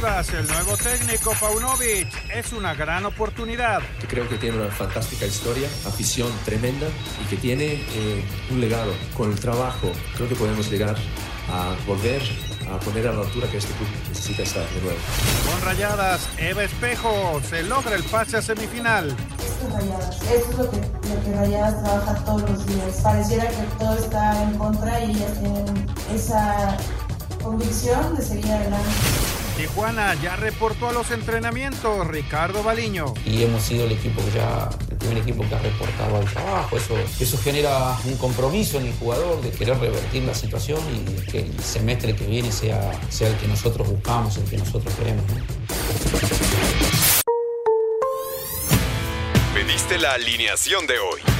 Chivas, el nuevo técnico Paunovic, es una gran oportunidad. Creo que tiene una fantástica historia, afición tremenda y que tiene eh, un legado. Con el trabajo creo que podemos llegar a volver a poner a la altura que este club necesita estar de nuevo. Con rayadas, Eva Espejo se logra el pase a semifinal. Esto es rayadas, esto es lo que, lo que rayadas trabaja todos los días. Pareciera que todo está en contra y ellas tienen esa convicción de seguir adelante. Tijuana ya reportó a los entrenamientos Ricardo Baliño. Y hemos sido el equipo que ya, el primer equipo que ha reportado al trabajo. Eso, eso genera un compromiso en el jugador de querer revertir la situación y que el semestre que viene sea, sea el que nosotros buscamos, el que nosotros queremos. ¿no? Pediste la alineación de hoy.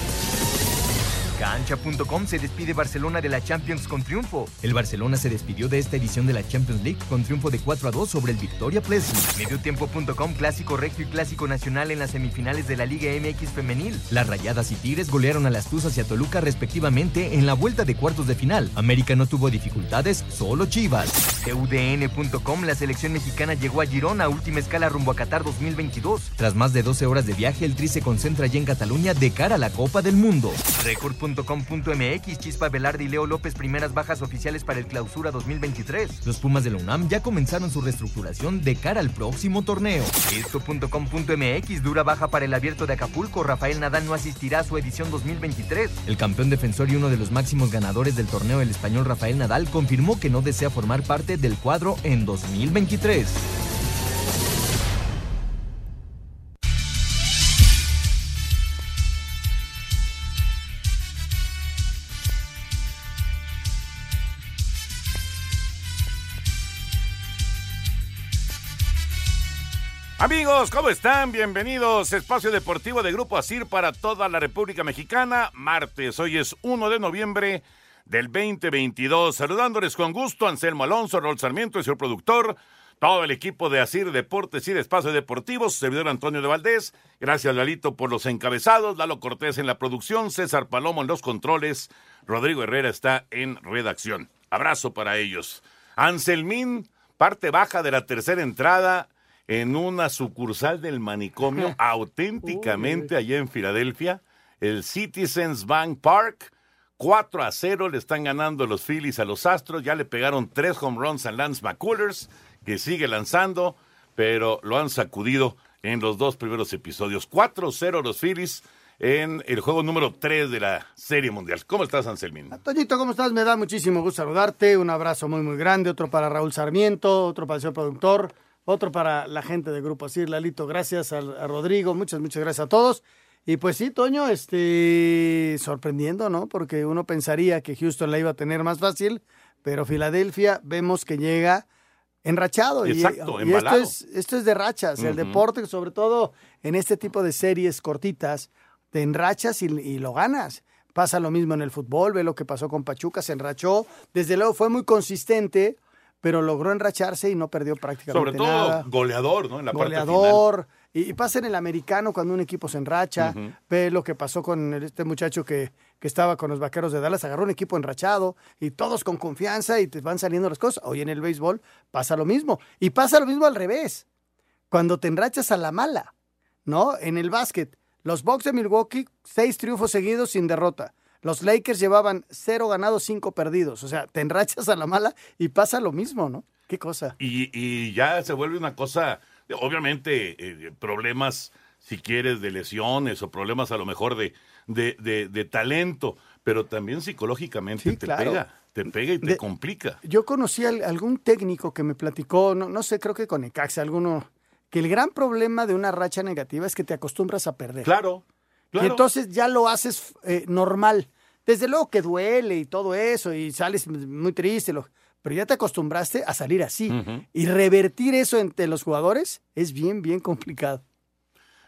Cancha.com se despide Barcelona de la Champions con triunfo. El Barcelona se despidió de esta edición de la Champions League con triunfo de 4 a 2 sobre el Victoria Plzen. Mediotiempo.com clásico regio y clásico nacional en las semifinales de la Liga MX femenil. Las Rayadas y Tigres golearon a las Tuzas y a Toluca respectivamente en la vuelta de cuartos de final. América no tuvo dificultades, solo Chivas. UDN.com la selección mexicana llegó a Girona a última escala rumbo a Qatar 2022. Tras más de 12 horas de viaje, el Tri se concentra ya en Cataluña de cara a la Copa del Mundo. Record.com.mx Chispa Velarde y Leo López primeras bajas oficiales para el Clausura 2023. Los Pumas de la UNAM ya comenzaron su reestructuración de cara al próximo torneo. Esto.com.mx dura baja para el abierto de Acapulco. Rafael Nadal no asistirá a su edición 2023. El campeón defensor y uno de los máximos ganadores del torneo, el español Rafael Nadal, confirmó que no desea formar parte del cuadro en 2023. Amigos, ¿cómo están? Bienvenidos. Espacio Deportivo de Grupo Asir para toda la República Mexicana. Martes, hoy es 1 de noviembre del 2022. Saludándoles con gusto, Anselmo Alonso, Rol Sarmiento, el señor productor, todo el equipo de Asir Deportes y de Espacio Deportivo, su servidor Antonio de Valdés. Gracias, Lalito, por los encabezados. Lalo Cortés en la producción, César Palomo en los controles, Rodrigo Herrera está en redacción. Abrazo para ellos. Anselmín, parte baja de la tercera entrada en una sucursal del manicomio, auténticamente allá en Filadelfia, el Citizens Bank Park. 4 a 0 le están ganando los Phillies a los Astros. Ya le pegaron tres home runs a Lance McCullers, que sigue lanzando, pero lo han sacudido en los dos primeros episodios. 4-0 los Phillies en el juego número 3 de la Serie Mundial. ¿Cómo estás, Anselmín? Toñito, ¿cómo estás? Me da muchísimo gusto saludarte. Un abrazo muy, muy grande. Otro para Raúl Sarmiento, otro para el señor productor, otro para la gente del Grupo Asir, Lalito. Gracias a, a Rodrigo. Muchas, muchas gracias a todos. Y pues sí, Toño, este, sorprendiendo, ¿no? Porque uno pensaría que Houston la iba a tener más fácil, pero Filadelfia vemos que llega enrachado. Exacto, y, y esto, es, esto es de rachas. El deporte, sobre todo en este tipo de series cortitas, te enrachas y, y, lo ganas. Pasa lo mismo en el fútbol, ve lo que pasó con Pachuca, se enrachó. Desde luego fue muy consistente, pero logró enracharse y no perdió prácticamente Sobre todo nada. goleador, ¿no? En la goleador. Parte final. Y, y, pasa en el americano cuando un equipo se enracha. Uh -huh. Ve lo que pasó con este muchacho que, que, estaba con los vaqueros de Dallas. Agarró un equipo enrachado y todos con confianza y te van saliendo las cosas. Hoy en el béisbol pasa lo mismo. Y pasa lo mismo al revés. Cuando te enrachas a la mala, ¿no? En el básquet, los Bucks de Milwaukee, seis triunfos seguidos sin derrota. Los Lakers llevaban cero ganados, cinco perdidos. O sea, te enrachas a la mala y pasa lo mismo, ¿no? Qué cosa. Y, y ya se vuelve una cosa, obviamente, eh, problemas, si quieres, de lesiones o problemas a lo mejor de, de, de, de talento, pero también psicológicamente sí, te claro. pega. Te pega y te complica. Yo conocí a algún técnico que me platicó, no, no sé, creo que con Ecaxa, alguno, que el gran problema de una racha negativa es que te acostumbras a perder. Claro. Claro. Y entonces ya lo haces eh, normal. Desde luego que duele y todo eso, y sales muy triste, lo- pero ya te acostumbraste a salir así. Y revertir eso entre los jugadores es bien, bien complicado.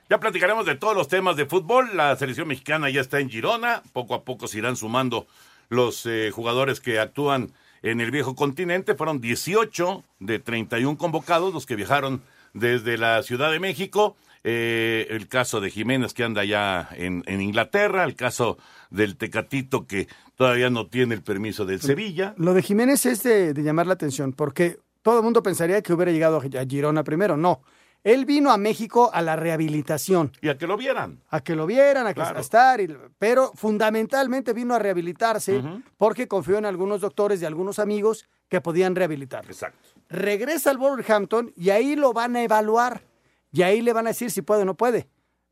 Ya platicaremos de todos los temas de fútbol. La selección mexicana ya está en Girona. Poco a poco se irán sumando los eh, jugadores que actúan en el viejo continente. Fueron 18 de 31 convocados los que viajaron desde la Ciudad de México. Eh, el caso de Jiménez que anda ya en, en Inglaterra. El caso del Tecatito que todavía no tiene el permiso del Sevilla. Lo de Jiménez es de, de llamar la atención, porque todo el mundo pensaría que hubiera llegado a Girona primero. No. Él vino a México a la rehabilitación. Y a que lo vieran. A que lo vieran, a que Claro. a estar, y- pero fundamentalmente vino a rehabilitarse porque confió en algunos doctores y algunos amigos que podían rehabilitarlo. Exacto. Regresa al Wolverhampton y ahí lo van a evaluar. Y ahí le van a decir si puede o no puede.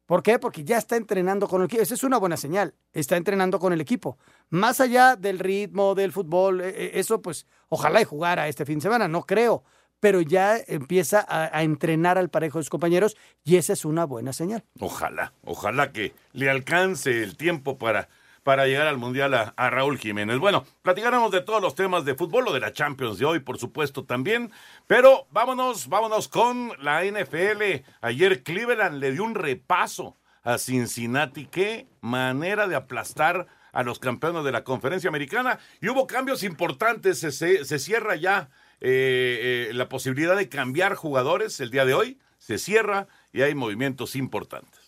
¿Por qué? Porque ya está entrenando con el equipo. Esa es una buena señal. Está entrenando con el equipo. Más allá del ritmo, del fútbol, eh, eh, eso pues ojalá y jugara este fin de semana, no creo. Pero ya empieza a, a entrenar al parejo de sus compañeros y esa es una buena señal. Ojalá, ojalá que le alcance el tiempo para, para llegar al Mundial a, Raúl Jiménez. Bueno, platicaremos de todos los temas de fútbol, lo de la Champions de hoy, por supuesto, también. Pero vámonos, vámonos con la NFL. Ayer Cleveland le dio un repaso a Cincinnati. Qué manera de aplastar a los campeones de la conferencia americana. Y hubo cambios importantes. Se, se- se cierra ya eh, eh, la posibilidad de cambiar jugadores el día de hoy. Se cierra y hay movimientos importantes.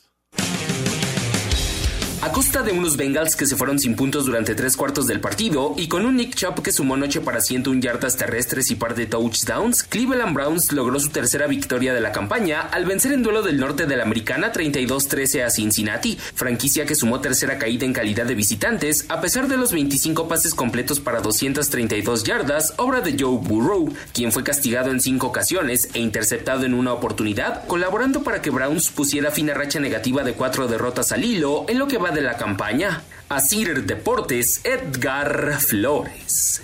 A costa de unos Bengals que se fueron sin puntos durante tres cuartos del partido y con un Nick Chubb que sumó noche para 101 yardas terrestres y par de touchdowns, Cleveland Browns logró su tercera victoria de la campaña al vencer en duelo del norte de la americana 32-13 a Cincinnati, franquicia que sumó tercera caída en calidad de visitantes a pesar de los 25 pases completos para 232 yardas, obra de Joe Burrow, quien fue castigado en cinco ocasiones e interceptado en una oportunidad, colaborando para que Browns pusiera fin a racha negativa de cuatro derrotas al hilo en lo que va de la campaña. Asir Deportes, Edgar Flores.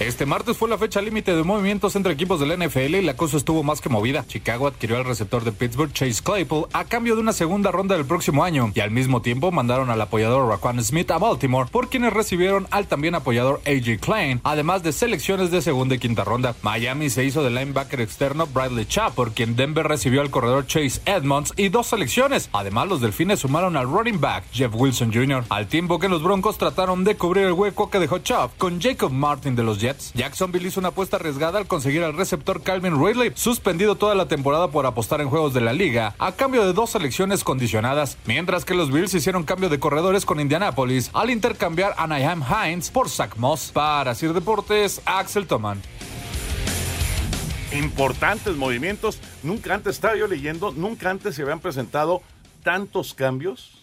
Este martes fue la fecha límite de movimientos entre equipos del NFL y la cosa estuvo más que movida. Chicago adquirió al receptor de Pittsburgh, Chase Claypool, a cambio de una segunda ronda del próximo año y al mismo tiempo mandaron al apoyador Raquan Smith a Baltimore, por quienes recibieron al también apoyador AJ Klein, además de selecciones de segunda y quinta ronda. Miami se hizo del linebacker externo Bradley Chubb, por quien Denver recibió al corredor Chase Edmonds y dos selecciones. Además, los delfines sumaron al running back Jeff Wilson Jr., al tiempo que los Broncos trataron de cubrir el hueco que dejó Chubb con Jacob Martin de los Jets. Jacksonville hizo una apuesta arriesgada al conseguir al receptor Calvin Ridley, suspendido toda la temporada por apostar en juegos de la liga, a cambio de dos selecciones condicionadas, mientras que los Bills hicieron cambio de corredores con Indianapolis al intercambiar a Nyheim Hines por Zach Moss. Para Sir Deportes, Axel Toman. importantes movimientos. Nunca antes, estaba yo leyendo, nunca antes se habían presentado tantos cambios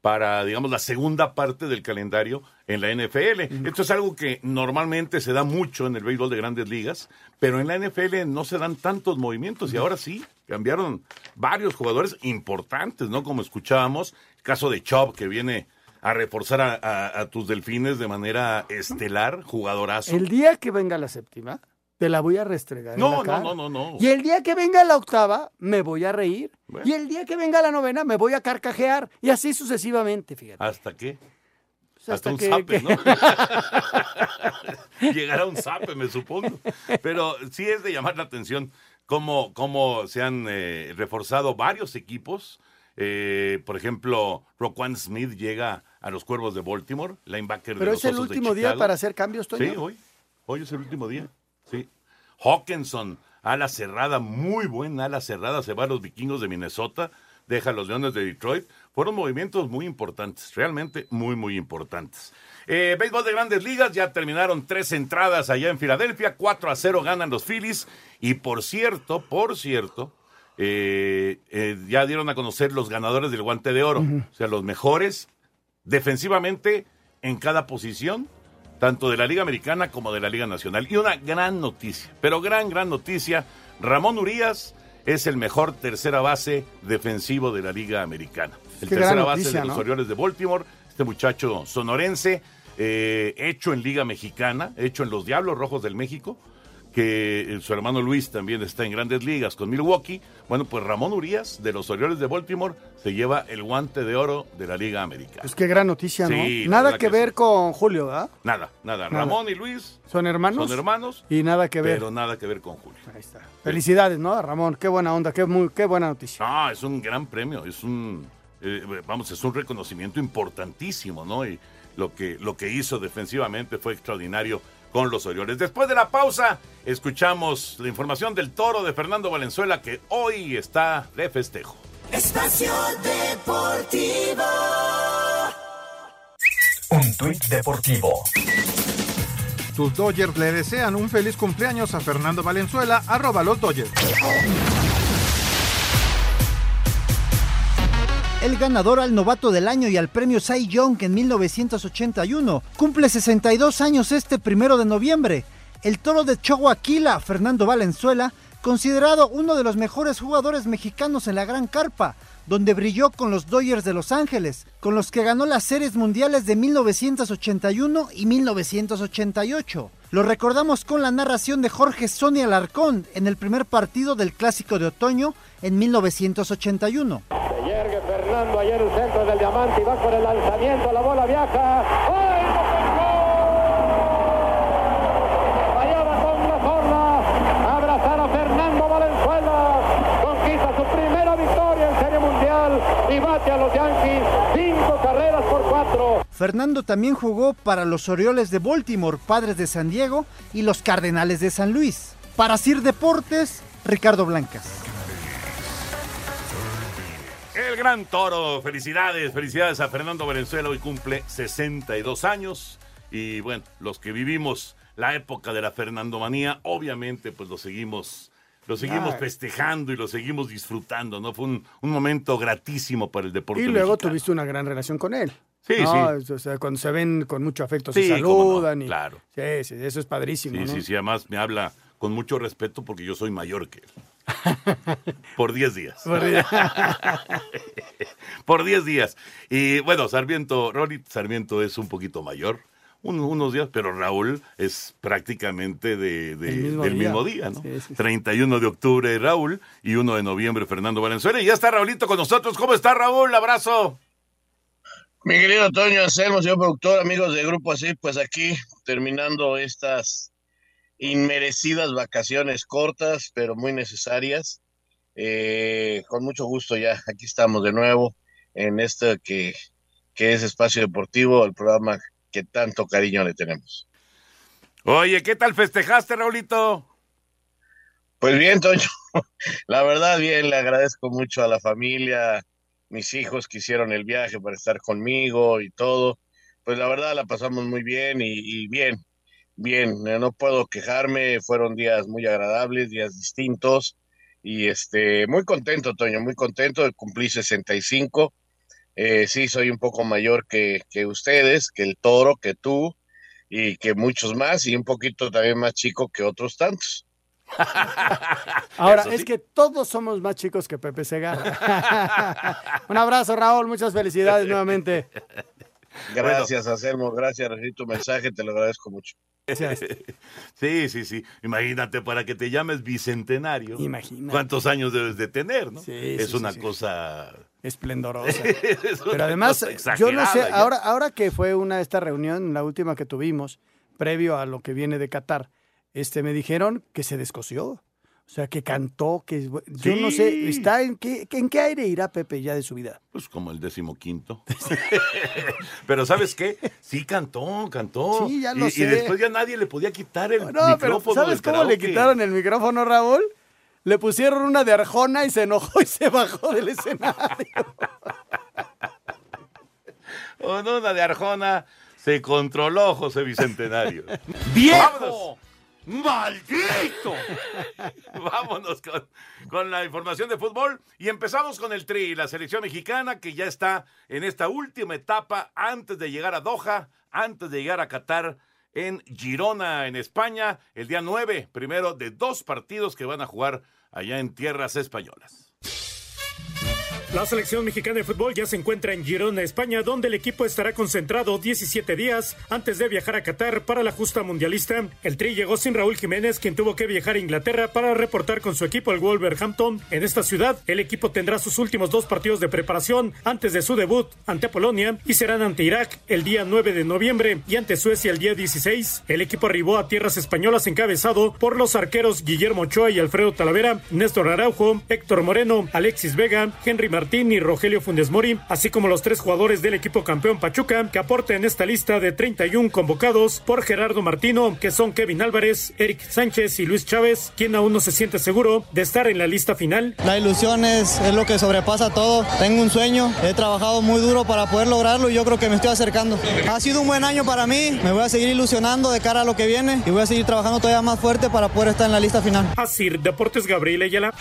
para, digamos, la segunda parte del calendario en la NFL. Esto es algo que normalmente se da mucho en el béisbol de grandes ligas, pero en la NFL no se dan tantos movimientos y ahora sí, cambiaron varios jugadores importantes, ¿no? Como escuchábamos, el caso de Chubb que viene a reforzar a, a- a tus delfines de manera estelar, jugadorazo. El día que venga la séptima, te la voy a restregar. en No, la no, cara. no, no, no. Y el día que venga la octava, me voy a reír. Y el día que venga la novena, me voy a carcajear. Y así sucesivamente, fíjate. ¿Hasta qué? Pues Hasta, hasta un que- zape, que- ¿no? Llegará un zape, me supongo. Pero sí es de llamar la atención cómo, cómo se han eh, reforzado varios equipos. Eh, por ejemplo, Roquan Smith llega a los Cuervos de Baltimore, linebacker de Pero los es el de último día para hacer cambios, Toño. Sí, hoy. Hoy es el último día. Hawkinson, ala cerrada, muy buena ala cerrada, se va a los vikingos de Minnesota, deja a los leones de Detroit. Fueron movimientos muy importantes, realmente muy, muy importantes. Eh, béisbol de grandes ligas, ya terminaron tres entradas allá en Filadelfia, 4 a 0 ganan los Phillies. Y por cierto, por cierto, eh, eh, ya dieron a conocer los ganadores del guante de oro, o sea, los mejores defensivamente en cada posición, tanto de la Liga Americana como de la Liga Nacional. Y una gran noticia, pero gran, gran noticia, Ramón Urias es el mejor tercera base defensivo de la Liga Americana. El Qué tercera base noticia, de los ¿no? Orioles de Baltimore, este muchacho sonorense, eh, hecho en Liga Mexicana, hecho en los Diablos Rojos del México, que eh, su hermano Luis también está en grandes ligas con Milwaukee. Bueno, pues Ramón Urias de los Orioles de Baltimore se lleva el guante de oro de la Liga Americana. Pues qué gran noticia, ¿no? Sí, nada que, que ver sí. con Julio, ¿verdad? Nada, nada, Nada. Ramón y Luis Son hermanos. son hermanos, Y nada que ver. pero nada que ver con Julio. Ahí está. Felicidades, ¿no? Ramón, qué buena onda, qué, muy, qué buena noticia. No, es un gran premio, es un, eh, vamos, es un reconocimiento importantísimo, ¿no? Y lo que, lo que hizo defensivamente fue extraordinario con los Orioles. Después de la pausa, escuchamos la información del toro de Fernando Valenzuela, que hoy está de festejo. Espacio Deportivo. Un tuit deportivo. Tus Dodgers le desean un feliz cumpleaños a Fernando Valenzuela, arroba los Dodgers. El ganador al novato del año y al premio Cy Young en 1981 cumple 62 años este primero de noviembre. El toro de Chihuahua, Fernando Valenzuela, considerado uno de los mejores jugadores mexicanos en la Gran Carpa, donde brilló con los Dodgers de Los Ángeles, con los que ganó las series mundiales de 1981 y 1988. Lo recordamos con la narración de Jorge Sonia Alarcón en el primer partido del Clásico de Otoño en 1981. Fernando allá en el centro del diamante y va con el lanzamiento, la bola viaja. ¡Ay, lo pescó! Fallaba con la forma. Abrazar a Fernando Valenzuela. Conquista su primera victoria en Serie Mundial y bate a los Yankees cinco carreras por cuatro. Fernando también jugó para los Orioles de Baltimore, Padres de San Diego y los Cardenales de San Luis. Para Sir Deportes, Ricardo Blancas. El gran toro, felicidades, felicidades a Fernando Valenzuela, hoy cumple 62 años y bueno, los que vivimos la época de la Fernandomanía, obviamente pues lo seguimos, lo seguimos festejando y lo seguimos disfrutando, ¿no? Fue un, un momento gratísimo para el deporte Y luego mexicano. tuviste una gran relación con él. Sí, No, O sea, cuando se ven con mucho afecto, Sí, se no, saludan. y- claro. Sí, sí, eso es padrísimo. Sí, ¿no? sí, sí, además me habla con mucho respeto porque yo soy mayor que él. Por 10 días. Por diez. Por 10 días. Y bueno, Sarmiento, Ronnie Sarmiento es un poquito mayor, un- unos días, pero Raúl es prácticamente de, de- El mismo del día. mismo día, ¿no? Sí, sí, sí. 31 de octubre Raúl y 1 de noviembre Fernando Valenzuela. Y ya está Raulito con nosotros. ¿Cómo está Raúl? Abrazo. Mi querido Toño Anselmo, señor productor, amigos de Grupo Así, pues aquí terminando estas inmerecidas vacaciones cortas, pero muy necesarias. Eh, con mucho gusto ya, aquí estamos de nuevo en este que, que es Espacio Deportivo, el programa que tanto cariño le tenemos. Oye, ¿qué tal festejaste, Raulito? Pues bien, Toño, la verdad bien, le agradezco mucho a la familia, mis hijos que hicieron el viaje para estar conmigo y todo. Pues la verdad la pasamos muy bien y, y bien, bien, eh, no puedo quejarme, fueron días muy agradables, días distintos y este, muy contento, Toño, muy contento, cumplí 65. Eh, sí, soy un poco mayor que, que ustedes, que el toro, que tú y que muchos más y un poquito también más chico que otros tantos. Ahora, es que todos somos más chicos que Pepe Segarra. Un abrazo, Raúl. Muchas felicidades nuevamente. Gracias, Anselmo. Gracias, recibí tu mensaje, te lo agradezco mucho. Sí, sí, sí. Imagínate, para que te llames bicentenario. Imagínate. ¿Cuántos años debes de tener, no? Sí, es sí, una sí, cosa... Esplendorosa. Es una Pero además, cosa yo no sé, ya. ahora, ahora que fue una esta reunión, la última que tuvimos, previo a lo que viene de Qatar, este, me dijeron que se descoció. O sea, que cantó, que yo no sé, está en qué, en qué aire irá Pepe ya de su vida. Pues como el décimo quinto. Pero ¿sabes qué? Sí cantó, cantó. Sí, ya lo y, sé. y después ya nadie le podía quitar el No, pero micrófono ¿sabes del cómo le quitaron el micrófono, Raúl? Le pusieron una de Arjona y se enojó y se bajó del escenario. Con una de Arjona se controló José Bicentenario. ¡Viejo! ¡Maldito! Vámonos con, con la información de fútbol y empezamos con el Tri, la selección mexicana que ya está en esta última etapa antes de llegar a Doha, antes de llegar a Qatar en Girona, en España, el día 9, primero de dos partidos que van a jugar allá en tierras españolas. La selección mexicana de fútbol ya se encuentra en Girona, España, donde el equipo estará concentrado 17 días antes de viajar a Qatar para la justa mundialista. El Tri llegó sin Raúl Jiménez, quien tuvo que viajar a Inglaterra para reportar con su equipo el Wolverhampton. En esta ciudad, el equipo tendrá sus últimos dos partidos de preparación antes de su debut ante Polonia y serán ante Irak el día 9 de noviembre y ante Suecia el día 16. El equipo arribó a tierras españolas encabezado por los arqueros Guillermo Ochoa y Alfredo Talavera, Néstor Araujo, Héctor Moreno, Alexis Vega, Henry Martín y Rogelio Funes Mori, así como los tres jugadores del equipo campeón Pachuca que aporta en esta lista de 31 convocados por Gerardo Martino, que son Kevin Álvarez, Eric Sánchez y Luis Chávez, quien aún no se siente seguro de estar en la lista final. La ilusión es, es lo que sobrepasa todo. Tengo un sueño, he trabajado muy duro para poder lograrlo y yo creo que me estoy acercando. Ha sido un buen año para mí, me voy a seguir ilusionando de cara a lo que viene y voy a seguir trabajando todavía más fuerte para poder estar en la lista final. Así, Deportes Gabriel Ayala.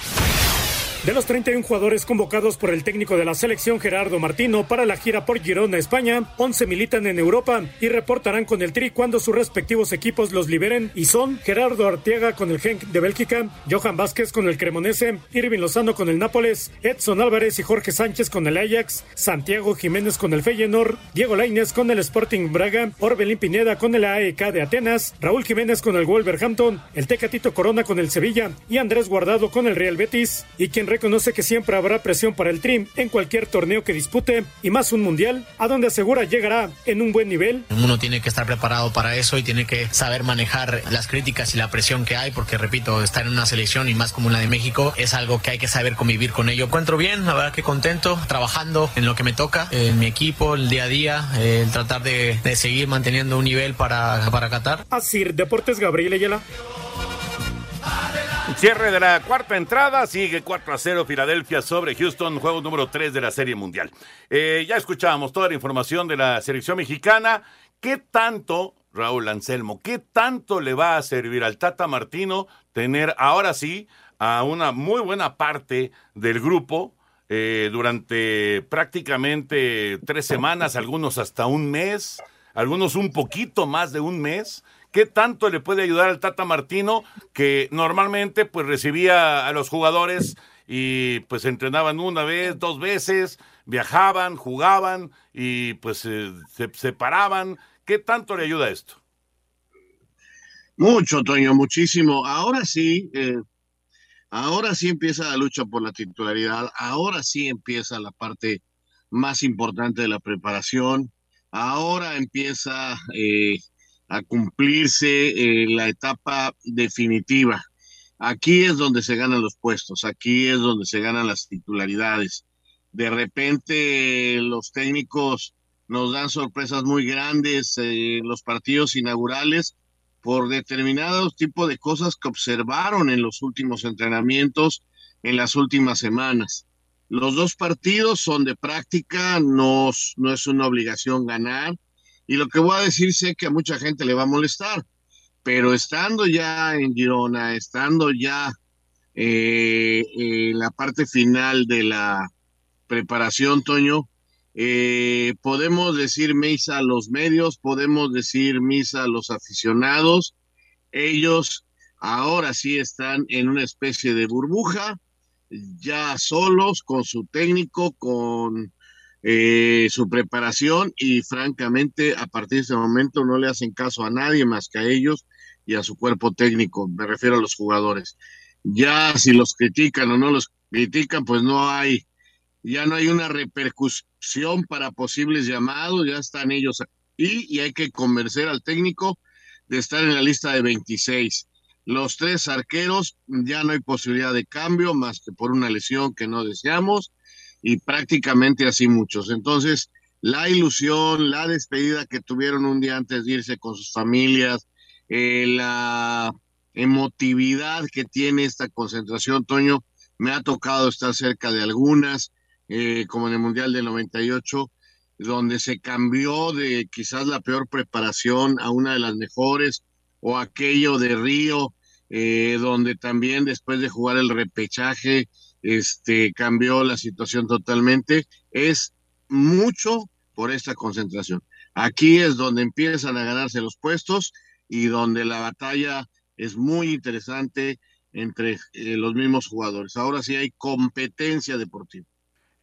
De los 31 jugadores convocados por el técnico de la selección Gerardo Martino para la gira por Girona, España, 11 militan en Europa y reportarán con el Tri cuando sus respectivos equipos los liberen y son Gerardo Arteaga con el Genk de Bélgica, Johan Vázquez con el Cremonese, Irving Lozano con el Nápoles, Edson Álvarez y Jorge Sánchez con el Ajax, Santiago Jiménez con el Feyenoord, Diego Lainez con el Sporting Braga, Orbelín Pineda con el AEK de Atenas, Raúl Jiménez con el Wolverhampton, el Tecatito Corona con el Sevilla y Andrés Guardado con el Real Betis y quien reconoce que siempre habrá presión para el Trim en cualquier torneo que dispute y más un mundial, a donde asegura llegará en un buen nivel. Uno tiene que estar preparado para eso y tiene que saber manejar las críticas y la presión que hay, porque repito, estar en una selección y más como la de México es algo que hay que saber convivir con ello. Encuentro bien, la verdad que contento, trabajando en lo que me toca, en mi equipo, el día a día, el tratar de, de seguir manteniendo un nivel para, para Qatar. Así, Deportes Gabriel Ayala. Cierre de la cuarta entrada, sigue 4 a 0 Filadelfia sobre Houston, juego número 3 de la Serie Mundial. Eh, ya escuchábamos toda la información de la selección mexicana. ¿Qué tanto, Raúl Anselmo, qué tanto le va a servir al Tata Martino tener ahora sí a una muy buena parte del grupo eh, durante prácticamente tres semanas, algunos hasta un mes, algunos un poquito más de un mes? ¿Qué tanto le puede ayudar al Tata Martino que normalmente pues recibía a los jugadores y pues entrenaban una vez, dos veces, viajaban, jugaban y pues eh, se separaban? ¿Qué tanto le ayuda esto? Mucho, Toño, muchísimo. Ahora sí, eh, ahora sí empieza la lucha por la titularidad, ahora sí empieza la parte más importante de la preparación, ahora empieza eh, a cumplirse eh, la etapa definitiva. Aquí es donde se ganan los puestos, aquí es donde se ganan las titularidades. De repente los técnicos nos dan sorpresas muy grandes en los partidos inaugurales por determinados tipos de cosas que observaron en los últimos entrenamientos, en las últimas semanas. Los dos partidos son de práctica, no, no es una obligación ganar, y lo que voy a decir sé que a mucha gente le va a molestar, pero estando ya en Girona, estando ya eh, en la parte final de la preparación, Toño, eh, podemos decir misa a los medios, podemos decir misa a los aficionados. Ellos ahora sí están en una especie de burbuja, ya solos, con su técnico, con eh, su preparación y francamente a partir de ese momento no le hacen caso a nadie más que a ellos y a su cuerpo técnico, me refiero a los jugadores. Ya si los critican o no los critican, pues no hay, ya no hay una repercusión para posibles llamados, ya están ellos y, y hay que convencer al técnico de estar en la lista de 26. Los tres arqueros ya no hay posibilidad de cambio más que por una lesión que no deseamos y prácticamente así muchos. Entonces, la ilusión, la despedida que tuvieron un día antes de irse con sus familias, eh, la emotividad que tiene esta concentración, Toño, me ha tocado estar cerca de algunas, eh, como en el Mundial del 98, donde se cambió de quizás la peor preparación a una de las mejores, o aquello de Río, eh, donde también después de jugar el repechaje, este, cambió la situación totalmente, es mucho por esta concentración. Aquí es donde empiezan a ganarse los puestos y donde la batalla es muy interesante entre eh, los mismos jugadores. Ahora sí hay competencia deportiva.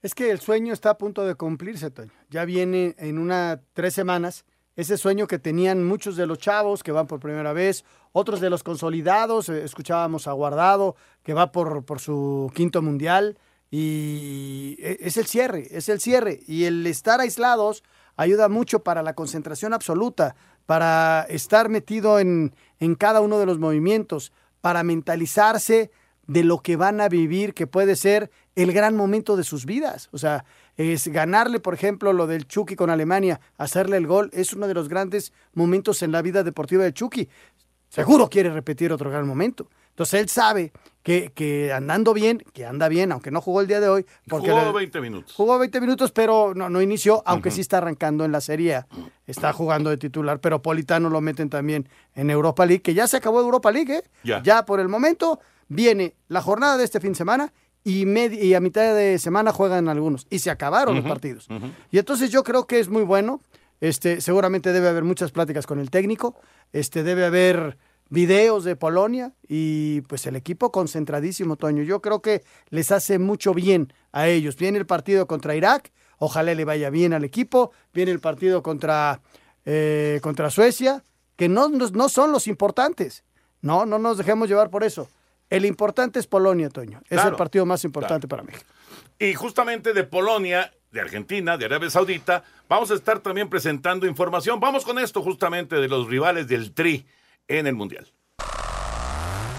Es que el sueño está a punto de cumplirse, Toño. Ya viene en una tres semanas ese sueño que tenían muchos de los chavos que van por primera vez, otros de los consolidados, eh, escuchábamos a Guardado que va por, por su quinto mundial y e- es el cierre, es el cierre y el estar aislados ayuda mucho para la concentración absoluta, para estar metido en, en cada uno de los movimientos, para mentalizarse de lo que van a vivir, que puede ser el gran momento de sus vidas. O sea, es ganarle, por ejemplo, lo del Chucky con Alemania, hacerle el gol, es uno de los grandes momentos en la vida deportiva de Chucky. Seguro quiere repetir otro gran momento. Entonces él sabe que, que andando bien, que anda bien, aunque no jugó el día de hoy. Porque Jugó la- 20 minutos. Jugó 20 minutos, pero no, no inició, aunque sí está arrancando en la Serie. Está jugando de titular, pero Politano lo meten también en Europa League, que ya se acabó Europa League, ¿eh? Ya. por el momento viene la jornada de este fin de semana y, y a mitad de semana juegan algunos. Y se acabaron los partidos. Y entonces yo creo que es muy bueno. Este, seguramente debe haber muchas pláticas con el técnico. Este, debe haber videos de Polonia y pues el equipo concentradísimo, Toño. Yo creo que les hace mucho bien a ellos. Viene el partido contra Irak, ojalá le vaya bien al equipo. Viene el partido contra, eh, contra Suecia, que no, no, no son los importantes. No, no nos dejemos llevar por eso. El importante es Polonia, Toño. Es el partido más importante para México. Y justamente de Polonia, de Argentina, de Arabia Saudita, vamos a estar también presentando información. Vamos con esto justamente de los rivales del Tri en el Mundial.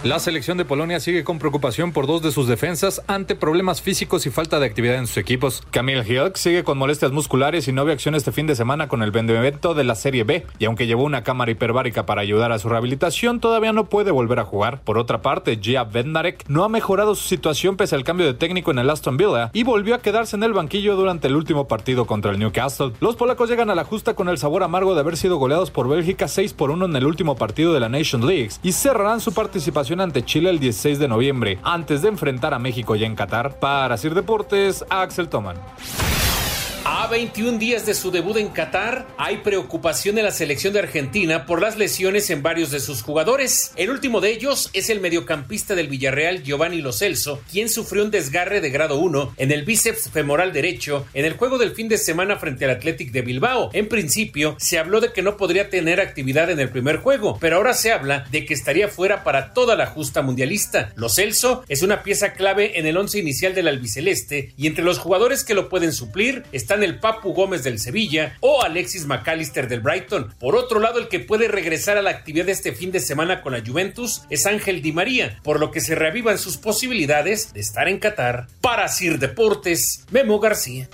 La selección de Polonia sigue con preocupación por dos de sus defensas ante problemas físicos y falta de actividad en sus equipos. Camille Hilk sigue con molestias musculares y no vio acción este fin de semana con el Benevento de la Serie B, y aunque llevó una cámara hiperbárica para ayudar a su rehabilitación, todavía no puede volver a jugar. Por otra parte, Gia Bednarek no ha mejorado su situación pese al cambio de técnico en el Aston Villa y volvió a quedarse en el banquillo durante el último partido contra el Newcastle. Los polacos llegan a la justa con el sabor amargo de haber sido goleados por Bélgica 6 por 1 en el último partido de la Nation League y cerrarán su participación ante Chile el 16 de noviembre, antes de enfrentar a México ya en Qatar. Para Sir Deportes, Axel Toman. A 21 días de su debut en Qatar, hay preocupación en la selección de Argentina por las lesiones en varios de sus jugadores. El último de ellos es el mediocampista del Villarreal Giovanni Lo Celso, quien sufrió un desgarre de grado 1 en el bíceps femoral derecho en el juego del fin de semana frente al Athletic de Bilbao. En principio, se habló de que no podría tener actividad en el primer juego, pero ahora se habla de que estaría fuera para toda la justa mundialista. Lo Celso es una pieza clave en el once inicial del albiceleste y entre los jugadores que lo pueden suplir están el Papu Gómez del Sevilla o Alexis McAllister del Brighton. Por otro lado, el que puede regresar a la actividad este fin de semana con la Juventus es Ángel Di María, por lo que se reavivan sus posibilidades de estar en Qatar. Para Sir Deportes, Memo García.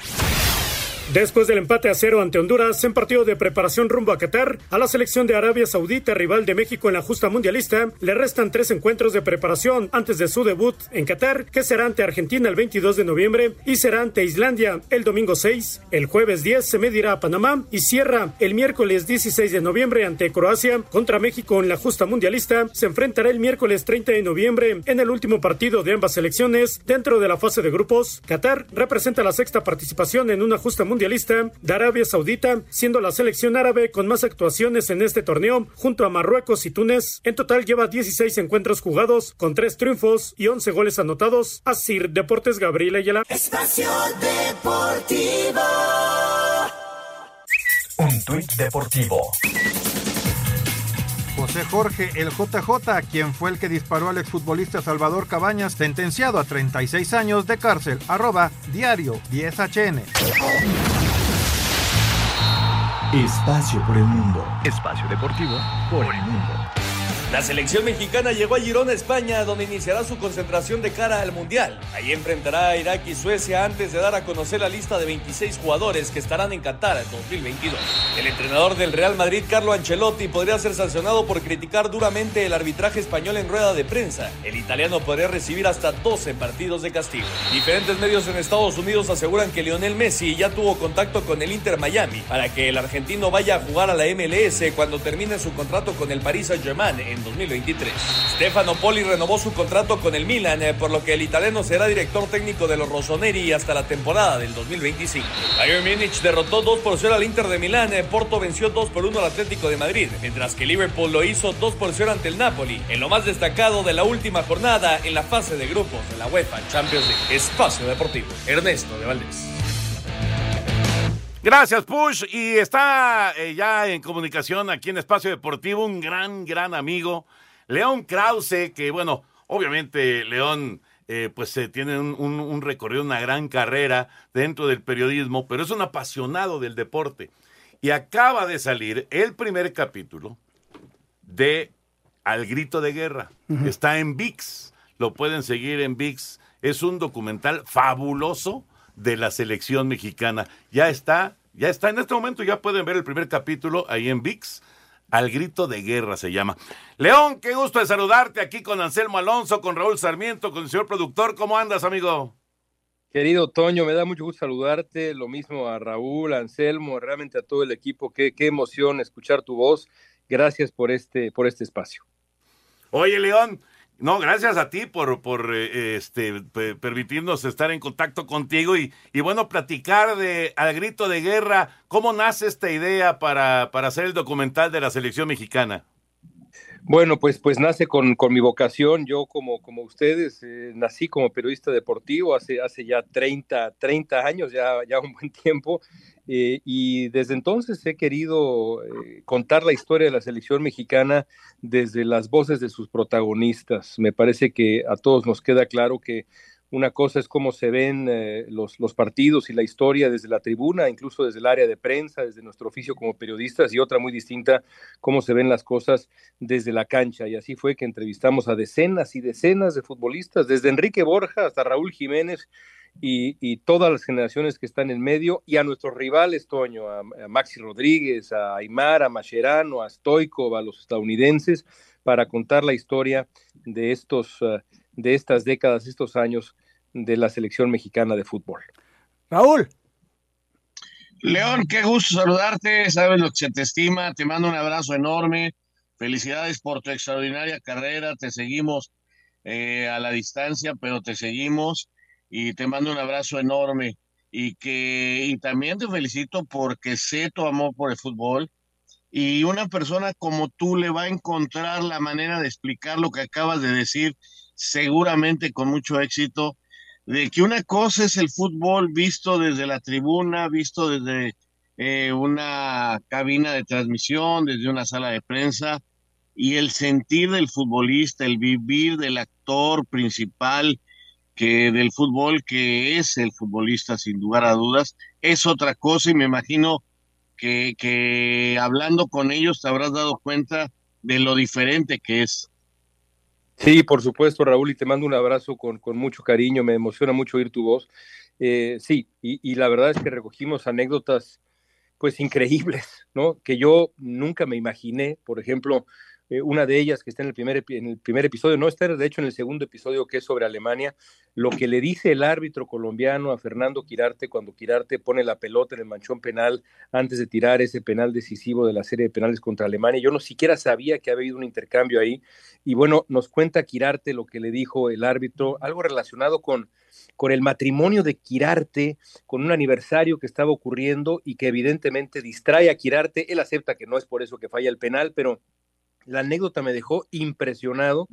Después del empate a cero ante Honduras en partido de preparación rumbo a Qatar, a la selección de Arabia Saudita, rival de México en la justa mundialista, le restan tres encuentros de preparación antes de su debut en Qatar, que será ante Argentina el 22 de noviembre y será ante Islandia el domingo 6. El jueves 10 se medirá a Panamá y cierra el miércoles 16 de noviembre ante Croacia. Contra México en la justa mundialista, se enfrentará el miércoles 30 de noviembre en el último partido de ambas selecciones dentro de la fase de grupos. Qatar representa la sexta participación en una justa mundialista de Arabia Saudita, siendo la selección árabe con más actuaciones en este torneo, junto a Marruecos y Túnez. En total lleva 16 encuentros jugados, con 3 triunfos y 11 goles anotados. Así, Deportes Gabriel Ayala. Espacio Deportivo. Un tuit deportivo. José Jorge, el JJ, quien fue el que disparó al exfutbolista Salvador Cabañas, sentenciado a 36 años de cárcel. Arroba diario 10HN. Espacio por el mundo. Espacio deportivo por el mundo. La selección mexicana llegó a Girona, España, donde iniciará su concentración de cara al Mundial. Ahí enfrentará a Irak y Suecia antes de dar a conocer la lista de 26 jugadores que estarán en Qatar en 2022. El entrenador del Real Madrid, Carlo Ancelotti, podría ser sancionado por criticar duramente el arbitraje español en rueda de prensa. El italiano podría recibir hasta 12 partidos de castigo. Diferentes medios en Estados Unidos aseguran que Lionel Messi ya tuvo contacto con el Inter Miami para que el argentino vaya a jugar a la MLS cuando termine su contrato con el Paris Saint-Germain en en 2023. Stefano Poli renovó su contrato con el Milan, eh, por lo que el italiano será director técnico de los Rossoneri hasta la temporada del 2025. Bayern Múnich derrotó 2 por 0 al Inter de Milán, eh, Porto venció 2 por 1 al Atlético de Madrid, mientras que Liverpool lo hizo 2 por 0 ante el Napoli, en lo más destacado de la última jornada en la fase de grupos de la UEFA Champions League. Espacio Deportivo, Ernesto de Valdés. Gracias, Push. Y está eh, ya en comunicación aquí en Espacio Deportivo un gran, gran amigo, León Krause, que bueno, obviamente León eh, pues eh, tiene un, un- un recorrido, una gran carrera dentro del periodismo, pero es un apasionado del deporte. Y acaba de salir el primer capítulo de Al Grito de Guerra. Está en VIX. Lo pueden seguir en VIX. Es un documental fabuloso de la selección mexicana. Ya está, ya está. En este momento ya pueden ver el primer capítulo ahí en VIX. Al grito de guerra se llama. León, qué gusto de saludarte aquí con Anselmo Alonso, con Raúl Sarmiento, con el señor productor. ¿Cómo andas, amigo? Querido Toño, me da mucho gusto saludarte, lo mismo a Raúl, a Anselmo, realmente a todo el equipo, qué, qué emoción escuchar tu voz. Gracias por este, por este espacio. Oye, León, no, gracias a ti por, por eh, este, pe- permitirnos estar en contacto contigo y, y bueno, platicar de Al Grito de Guerra. ¿Cómo nace esta idea para, para hacer el documental de la selección mexicana? Bueno, pues, pues nace con, con mi vocación. Yo, como, como ustedes, eh, nací como periodista deportivo hace, hace ya 30, 30 años, ya, ya un buen tiempo. Eh, y desde entonces he querido eh, contar la historia de la selección mexicana desde las voces de sus protagonistas. Me parece que a todos nos queda claro que una cosa es cómo se ven eh, los, los partidos y la historia desde la tribuna, incluso desde el área de prensa, desde nuestro oficio como periodistas, y otra muy distinta, cómo se ven las cosas desde la cancha. Y así fue que entrevistamos a decenas y decenas de futbolistas, desde Enrique Borja hasta Raúl Jiménez y, y todas las generaciones que están en medio, y a nuestros rivales, Toño, a, a Maxi Rodríguez, a Aymar, a Mascherano, a Stoikov, a los estadounidenses, para contar la historia de estos, eh, de estas décadas, estos años de la selección mexicana de fútbol. Raúl. León, qué gusto saludarte, sabes lo que se te estima, te mando un abrazo enorme, felicidades por tu extraordinaria carrera, te seguimos eh, a la distancia, pero te seguimos y te mando un abrazo enorme. Y que y también te felicito porque sé tu amor por el fútbol y una persona como tú le va a encontrar la manera de explicar lo que acabas de decir, seguramente con mucho éxito, de que una cosa es el fútbol visto desde la tribuna, visto desde eh, una cabina de transmisión, desde una sala de prensa, y el sentir del futbolista, el vivir del actor principal que del fútbol, que es el futbolista sin lugar a dudas, es otra cosa y me imagino que, que hablando con ellos te habrás dado cuenta de lo diferente que es. Sí, por supuesto, Raúl, y te mando un abrazo con, con mucho cariño, me emociona mucho oír tu voz. Eh, sí, y, la verdad es que recogimos anécdotas pues increíbles, ¿no? Que yo nunca me imaginé, por ejemplo, eh, una de ellas que está en el, primer, en el primer episodio, no está de hecho en el segundo episodio que es sobre Alemania, lo que le dice el árbitro colombiano a Fernando Quirarte cuando Quirarte pone la pelota en el manchón penal antes de tirar ese penal decisivo de la serie de penales contra Alemania. Yo no siquiera sabía que había habido un intercambio ahí. Y bueno, nos cuenta Quirarte lo que le dijo el árbitro, algo relacionado con, con el matrimonio de Quirarte, con un aniversario que estaba ocurriendo y que evidentemente distrae a Quirarte. Él acepta que no es por eso que falla el penal, pero la anécdota me dejó impresionado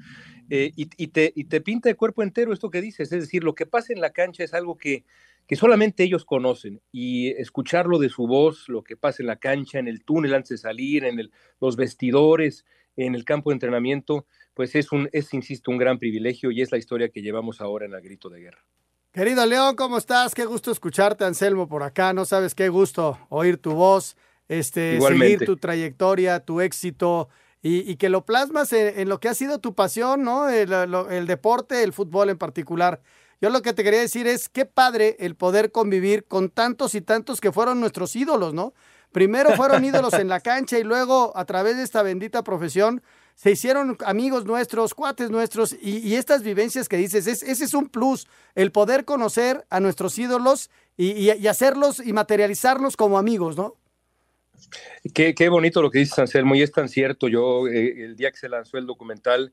eh, y, y te, y te pinta de cuerpo entero esto que dices, es decir, lo que pasa en la cancha es algo que, que solamente ellos conocen y escucharlo de su voz, lo que pasa en la cancha, en el túnel antes de salir, en el- los vestidores, en el campo de entrenamiento, pues es, un, es, insisto, un gran privilegio y es la historia que llevamos ahora en el grito de guerra. Querido León, ¿cómo estás? Qué gusto escucharte, Anselmo, por acá. No sabes qué gusto oír tu voz, este, Igualmente. seguir tu trayectoria, tu éxito y, y que lo plasmas en, en lo que ha sido tu pasión, ¿no? El, lo- el deporte, el fútbol en particular. Yo lo que te quería decir es qué padre el poder convivir con tantos y tantos que fueron nuestros ídolos, ¿no? Primero fueron ídolos en la cancha y luego a través de esta bendita profesión se hicieron amigos nuestros, cuates nuestros y, y estas vivencias que dices, es, ese es un plus, el poder conocer a nuestros ídolos y, y- y hacerlos y materializarlos como amigos, ¿no? Qué, qué bonito lo que dice Anselmo, y es tan cierto. Yo, eh, el día que se lanzó el documental,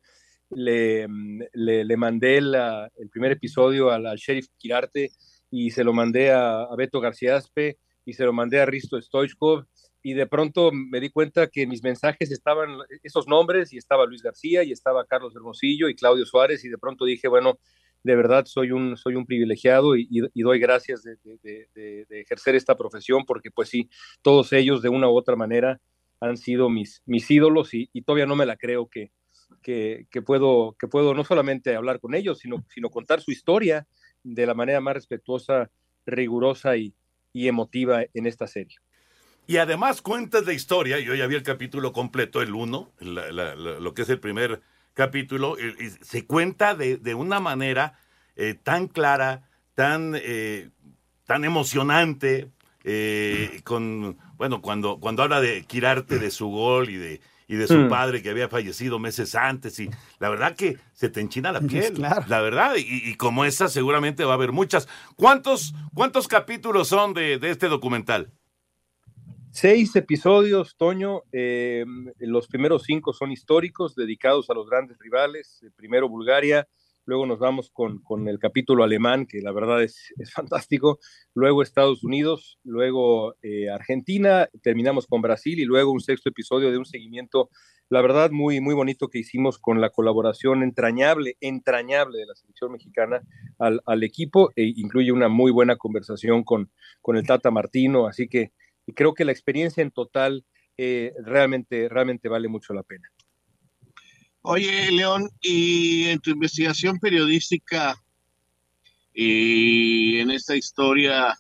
le, le, le mandé el primer episodio al, al, sheriff Kirarte y se lo mandé a, a, Beto García Aspe y se lo mandé a Risto Stoichkov y de pronto me di cuenta que mis mensajes estaban esos nombres y estaba Luis García y estaba Carlos Hermosillo y Claudio Suárez y de pronto dije, bueno, de verdad soy un, soy un privilegiado y, doy gracias de, de, ejercer esta profesión porque pues sí, todos ellos de una u otra manera han sido mis, mis ídolos y, todavía no me la creo que, que, puedo, que puedo no solamente hablar con ellos, sino, sino contar su historia de la manera más respetuosa, rigurosa y, y emotiva en esta serie. Y además cuentas la historia, yo ya vi el capítulo completo, el uno, la, la, la, lo que es el primer capítulo, y se cuenta de, de una manera eh, tan clara, tan, eh, tan emocionante, eh, con, bueno, cuando, cuando habla de Kirarte, de su gol y de, y de su mm. padre que había fallecido meses antes y la verdad que se te enchina la piel, claro. la verdad, y, y, como esa seguramente va a haber muchas. ¿Cuántos, cuántos capítulos son de, de este documental? Seis episodios, Toño. Eh, los primeros cinco son históricos, dedicados a los grandes rivales. El primero Bulgaria, luego nos vamos con, con el capítulo alemán, que la verdad es, es fantástico. Luego Estados Unidos, luego eh, Argentina, terminamos con Brasil y luego un sexto episodio de un seguimiento, la verdad, muy, muy bonito que hicimos con la colaboración entrañable, entrañable de la selección mexicana al, al equipo e incluye una muy buena conversación con, con el Tata Martino. Así que y creo que la experiencia en total eh, realmente, realmente vale mucho la pena. Oye, León, y en tu investigación periodística y en esta historia,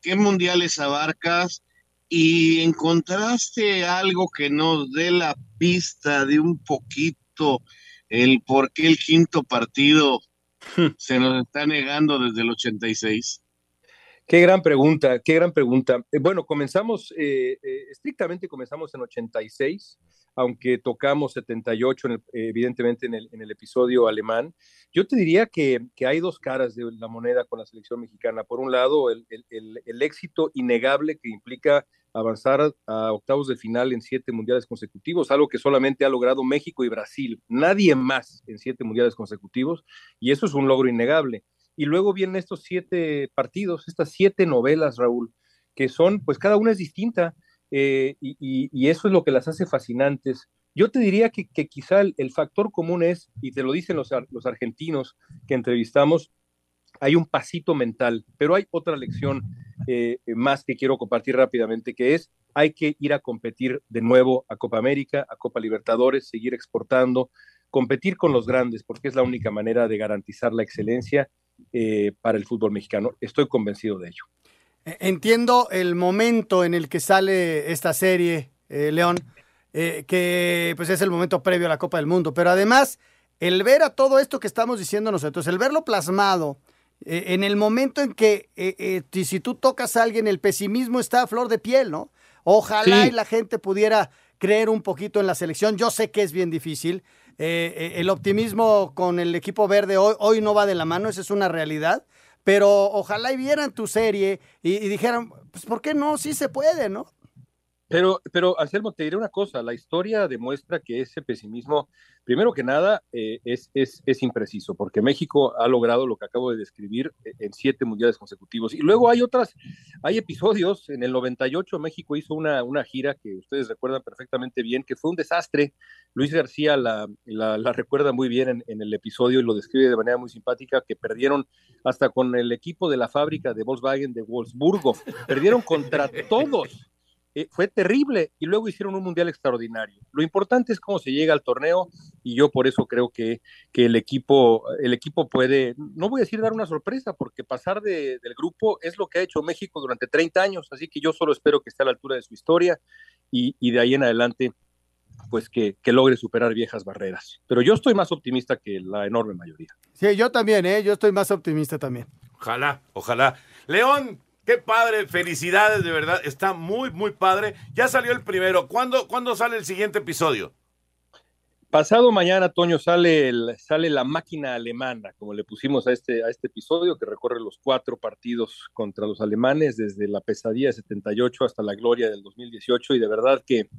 ¿qué mundiales abarcas? ¿Y encontraste algo que nos dé la pista de un poquito el por qué el quinto partido se nos está negando desde el 86? Qué gran pregunta, qué gran pregunta. Eh, bueno, comenzamos, eh, eh, estrictamente comenzamos en 86, aunque tocamos 78, en el, evidentemente en el, episodio alemán. Yo te diría que, hay dos caras de la moneda con la selección mexicana. Por un lado, el éxito innegable que implica avanzar a octavos de final en siete mundiales consecutivos, algo que solamente ha logrado México y Brasil, nadie más en siete mundiales consecutivos, y eso es un logro innegable y luego vienen estos siete partidos, estas siete novelas, Raúl, que son, pues cada una es distinta, eh, y, eso es lo que las hace fascinantes. Yo te diría que, que quizá el, el, factor común es, y te lo dicen los, los argentinos que entrevistamos, hay un pasito mental, pero hay otra lección eh, más que quiero compartir rápidamente, que es hay que ir a competir de nuevo a Copa América, a Copa Libertadores, seguir exportando, competir con los grandes, porque es la única manera de garantizar la excelencia eh, para el fútbol mexicano. Estoy convencido de ello. E, entiendo el momento en el que sale esta serie, eh, León, eh, que pues es el momento previo a la Copa del Mundo, pero además el ver a todo esto que estamos diciendo nosotros, el verlo plasmado, eh, en el momento en que si tú tocas a alguien, el pesimismo está a flor de piel, ¿no? Ojalá sí. y la gente pudiera creer un poquito en la selección. Yo sé que es bien difícil, eh, el optimismo con el equipo verde hoy, hoy no va de la mano, esa es una realidad. Pero ojalá y vieran tu serie y, y dijeran, pues ¿por qué no? Sí se puede, ¿no? Pero, pero, Anselmo, te diré una cosa, la historia demuestra que ese pesimismo, primero que nada, eh, es, es, es, impreciso, porque México ha logrado lo que acabo de describir eh, en siete mundiales consecutivos. Y luego hay otras, hay episodios, en el 98 México hizo una, una gira que ustedes recuerdan perfectamente bien, que fue un desastre. Luis García la, la, la recuerda muy bien en, en, el episodio y lo describe de manera muy simpática, que perdieron hasta con el equipo de la fábrica de Volkswagen de Wolfsburgo, perdieron contra todos eh, fue terrible y luego hicieron un mundial extraordinario. Lo importante es cómo se llega al torneo y yo por eso creo que, que el, equipo, el equipo puede, no voy a decir dar una sorpresa, porque pasar de, del grupo es lo que ha hecho México durante 30 años, así que yo solo espero que esté a la altura de su historia y, y de ahí en adelante pues que, que, logre superar viejas barreras. Pero yo estoy más optimista que la enorme mayoría. Sí, yo también, ¿eh? yo estoy más optimista también. Ojalá, ojalá. León, Qué padre, felicidades, de verdad. Está muy, muy padre. Ya salió el primero. ¿Cuándo, ¿cuándo sale el siguiente episodio? Pasado mañana, Toño, sale, el, sale la máquina alemana, como le pusimos a este, a este episodio, que recorre los cuatro partidos contra los alemanes, desde la pesadilla de 78 hasta la gloria del 2018, y de verdad que,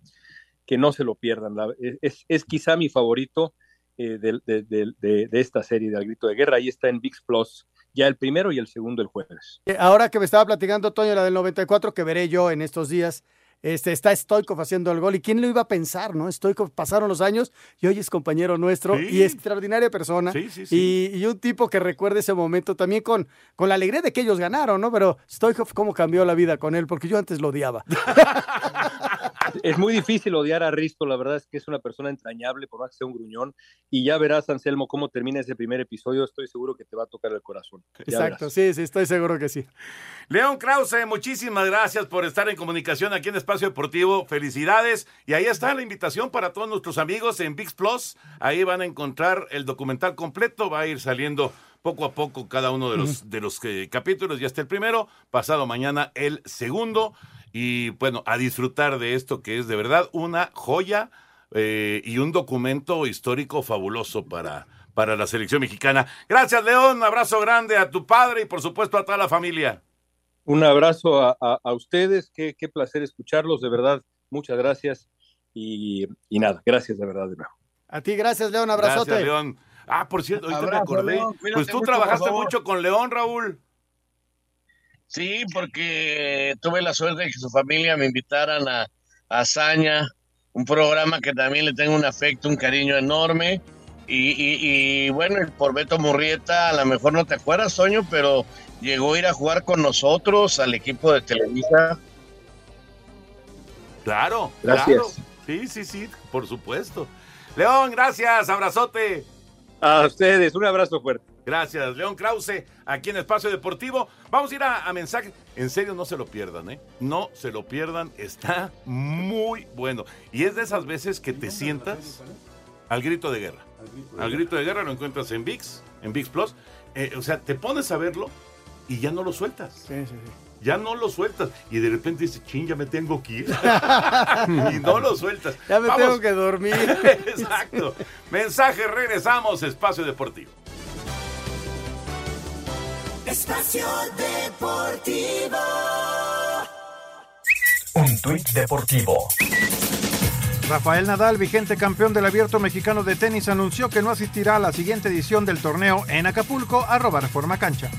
que no se lo pierdan. La, es, es, quizá mi favorito eh, de, de, de, de, esta serie del Grito de Guerra, ahí está en VIX Plus, ya el primero y el segundo el jueves. Ahora que me estaba platicando, Toño, la del 94, que veré yo en estos días, este, está Stoikov haciendo el gol. ¿Y quién lo iba a pensar, no? Stoikov pasaron los años y hoy es compañero nuestro Sí. y extraordinaria persona. Sí, sí, sí. Y, y un tipo que recuerda ese momento también con, con la alegría de que ellos ganaron, ¿no? Pero Stoikov, ¿cómo cambió la vida con él? Porque yo antes lo odiaba. Es muy difícil odiar a Risto, la verdad es que es una persona entrañable, por más que sea un gruñón, y ya verás, Anselmo, cómo termina ese primer episodio, estoy seguro que te va a tocar el corazón. Ya Exacto, verás. sí, sí, estoy seguro que sí. León Krause, muchísimas gracias por estar en comunicación aquí en Espacio Deportivo. Felicidades. Y ahí está la invitación para todos nuestros amigos en VIX Plus. Ahí van a encontrar el documental completo. Va a ir saliendo poco a poco cada uno de los, de los eh, capítulos. Ya está el primero, pasado mañana el segundo. Y bueno, a disfrutar de esto que es de verdad una joya eh, y un documento histórico fabuloso para, para la selección mexicana. Gracias, León. Un abrazo grande a tu padre y por supuesto a toda la familia. Un abrazo a, a- a ustedes, qué, qué placer escucharlos, de verdad, muchas gracias. Y, y nada, gracias de verdad de nuevo. A ti, gracias, León, abrazote. Gracias, León. Ah, por cierto, ahorita me Abrazo, acordé. León, pues tú mucho, trabajaste mucho con León, Raúl. Sí, porque tuve la suerte de que su familia me invitaran a, a Hazaña, un programa que también le tengo un afecto, un cariño enorme. Y, y- y, bueno, por Beto Murrieta, a lo mejor no te acuerdas, Toño, pero llegó a ir a jugar con nosotros al equipo de Televisa. Claro, Gracias. claro. Sí, sí, sí, por supuesto. León, gracias, abrazote. A ustedes, un abrazo fuerte. Gracias, León Krause, aquí en Espacio Deportivo. Vamos a ir a, a mensaje. En serio, no se lo pierdan, ¿eh? No se lo pierdan, está muy bueno. Y es de esas veces que te sientas al grito de guerra. Al grito de guerra lo encuentras en VIX, en VIX Plus. Eh, o sea, te pones a verlo y ya no lo sueltas. Sí, sí, sí. Ya no lo sueltas. Y de repente dices, ching, ya me tengo que ir. y no lo sueltas. Ya me Vamos. tengo que dormir. Exacto. Mensaje, regresamos, Espacio Deportivo. Espacio Deportivo. Un tuit deportivo. Rafael Nadal, vigente campeón del abierto mexicano de tenis, anunció que no asistirá a la siguiente edición del torneo en Acapulco, arroba Reforma Cancha.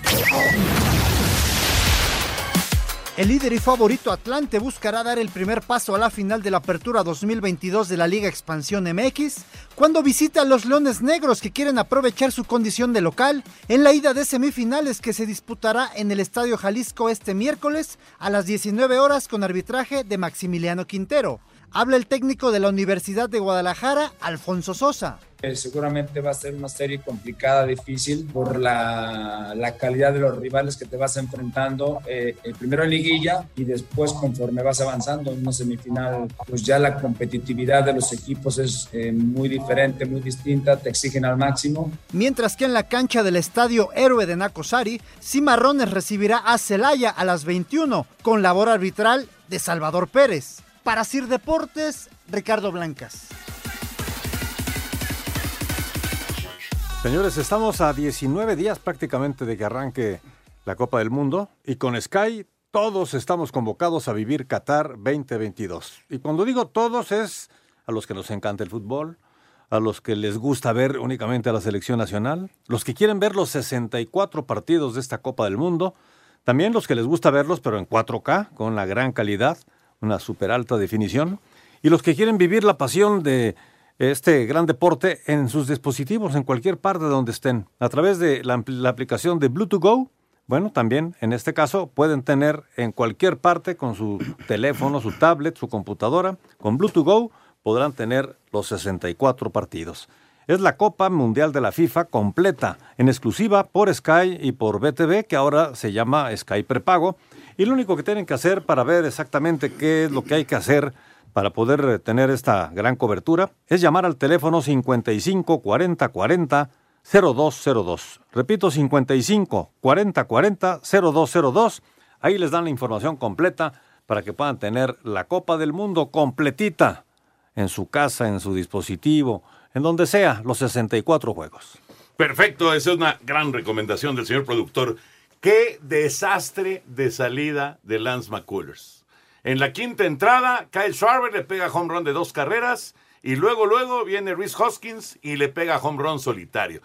El líder y favorito Atlante buscará dar el primer paso a la final de la Apertura 2022 de la Liga Expansión MX cuando visita a los Leones Negros que quieren aprovechar su condición de local en la ida de semifinales que se disputará en el Estadio Jalisco este miércoles a las 19 horas con arbitraje de Maximiliano Quintero. Habla el técnico de la Universidad de Guadalajara, Alfonso Sosa. Seguramente va a ser una serie complicada, difícil por la, la calidad de los rivales que te vas enfrentando, eh, eh, primero en liguilla y después conforme vas avanzando en una semifinal, pues ya la competitividad de los equipos es eh, muy diferente, muy distinta, te exigen al máximo. Mientras que en la cancha del Estadio Héroe de Nacosari, Cimarrones recibirá a Celaya a las 21 con labor arbitral de Salvador Pérez. Para Sir Deportes, Ricardo Blancas. Señores, estamos a 19 días prácticamente de que arranque la Copa del Mundo y con Sky todos estamos convocados a vivir Qatar 2022. Y cuando digo todos es a los que nos encanta el fútbol, a los que les gusta ver únicamente a la selección nacional, los que quieren ver los 64 partidos de esta Copa del Mundo, también los que les gusta verlos pero en 4K con la gran calidad, una super alta definición, y los que quieren vivir la pasión de este gran deporte en sus dispositivos, en cualquier parte donde estén. A través de la, aplicación de Bluetooth Go, bueno, también en este caso pueden tener en cualquier parte con su teléfono, su tablet, su computadora, con Bluetooth Go podrán tener los 64 partidos. Es la Copa Mundial de la FIFA completa, en exclusiva por Sky y por BTV, que ahora se llama Sky Prepago. Y lo único que tienen que hacer para ver exactamente qué es lo que hay que hacer para poder tener esta gran cobertura es llamar al teléfono 55 40 40 0202. Repito, 55 40 40 0202. Ahí les dan la información completa para que puedan tener la Copa del Mundo completita en su casa, en su dispositivo, en donde sea, los 64 juegos. Perfecto, esa es una gran recomendación del señor productor. Qué desastre de salida de Lance McCullers. En la quinta entrada, Kyle Schwarber le pega home run de dos carreras y luego, luego viene Rhys Hoskins y le pega home run solitario.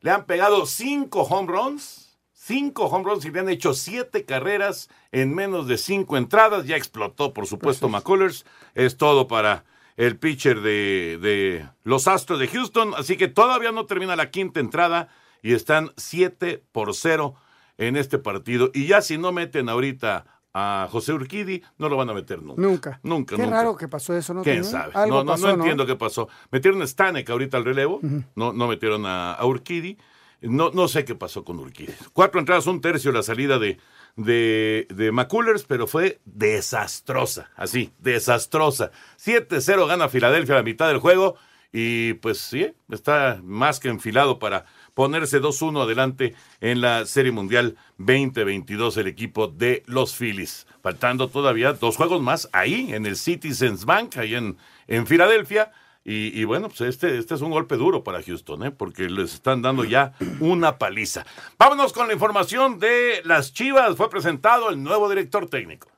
Le han pegado cinco home runs, cinco home runs y le han hecho siete carreras en menos de cinco entradas. Ya explotó, por supuesto, McCullers. Es todo para el pitcher de, de los Astros de Houston. Así que todavía no termina la quinta entrada y están 7 por 0 en este partido. Y ya si no meten ahorita a José Urquidi, no lo van a meter nunca. Nunca. Nunca, Qué nunca. raro que pasó eso, ¿no? ¿Quién sabe? Algo No, no, pasó, no entiendo qué pasó. Metieron a Stanek ahorita al relevo, no, no metieron a, a Urquidi. No, no sé qué pasó con Urquidi. Cuatro entradas, un tercio la salida de, de, de McCullers, pero fue desastrosa, así, desastrosa. 7-0 gana Filadelfia a la mitad del juego y pues sí, está más que enfilado para ponerse 2-1 adelante en la Serie Mundial 2022 el equipo de los Phillies. Faltando todavía dos juegos más ahí en el Citizens Bank, ahí en, en Filadelfia. Y, bueno, pues este, este es un golpe duro para Houston, ¿eh? porque les están dando ya una paliza. Vámonos con la información de las Chivas. Fue presentado el nuevo director técnico.